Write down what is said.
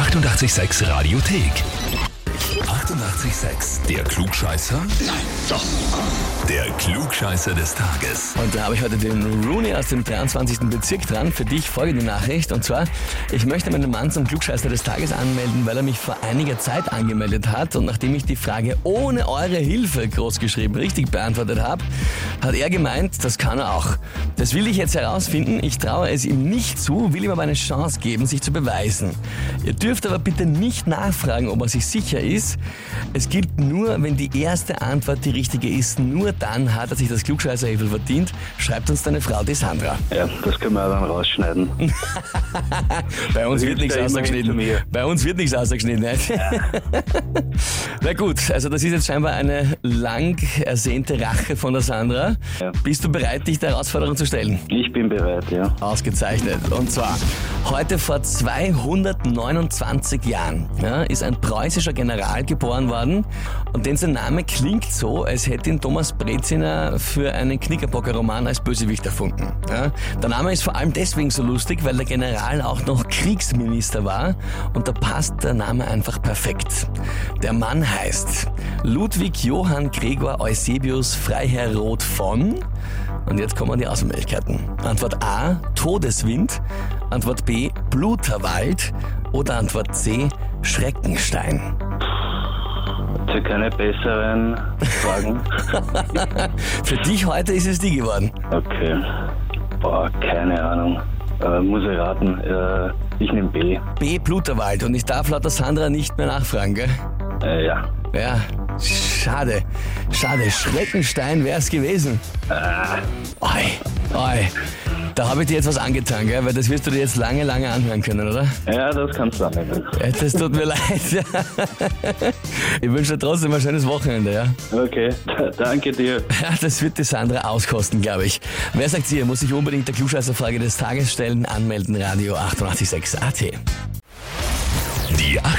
886 Radiothek. 88,6. Der Klugscheißer? Nein, doch. Der Klugscheißer des Tages. Und da habe ich heute den Rooney aus dem 23. Bezirk dran. Für dich folgende Nachricht. Und zwar, ich möchte meinen Mann zum Klugscheißer des Tages anmelden, weil er mich vor einiger Zeit angemeldet hat. Und nachdem ich die Frage ohne eure Hilfe großgeschrieben richtig beantwortet habe, hat er gemeint, das kann er auch. Das will ich jetzt herausfinden. Ich traue es ihm nicht zu, will ihm aber eine Chance geben, sich zu beweisen. Ihr dürft aber bitte nicht nachfragen, ob er sich sicher ist. Es gilt nur, wenn die erste Antwort die richtige ist. Nur dann hat er sich das Klugscheißerhefel verdient. Schreibt uns deine Frau, die Sandra. Ja, das können wir dann rausschneiden. Bei uns wird nichts ja ausgeschnitten. Bei uns wird nichts ausgeschnitten. Ne? Na gut, also das ist jetzt scheinbar eine lang ersehnte Rache von der Sandra. Ja. Bist du bereit, dich der Herausforderung zu stellen? Ich bin bereit, ja. Ausgezeichnet. Und zwar, heute vor 229 Jahren ja, ist ein preußischer General geboren worden und denn sein Name klingt so, als hätte ihn Thomas Breziner für einen Knickerbocker-Roman als Bösewicht erfunden. Ja. Der Name ist vor allem deswegen so lustig, weil der General auch noch Kriegsminister war und da passt der Name einfach perfekt. Der Mann heißt Ludwig Johann Gregor Eusebius Freiherr Roth von und jetzt kommen die Auswahlmöglichkeiten. Antwort A, Todeswind. Antwort B, Bluterwald. Oder Antwort C, Schreckenstein. Ihr keine besseren Fragen? Für dich heute ist es die geworden. Okay. Boah, keine Ahnung. Äh, muss ich raten. Äh, ich nehme B. B, Bluterwald. Und ich darf laut der Sandra nicht mehr nachfragen, gell? Äh, ja. Ja, schade. Schade. Schreckenstein wär's gewesen. Oi, oi. Da habe ich dir jetzt was angetan, gell? Weil das wirst du dir jetzt lange, lange anhören können, oder? Ja, das kannst du. Äh, Das tut mir leid. Ich wünsche dir trotzdem ein schönes Wochenende, ja? Okay, danke dir. Ja, das wird die Sandra auskosten, glaube ich. Wer sagt hier, muss sich unbedingt der Klugscheißerfrage des Tages stellen, anmelden, Radio 886 AT.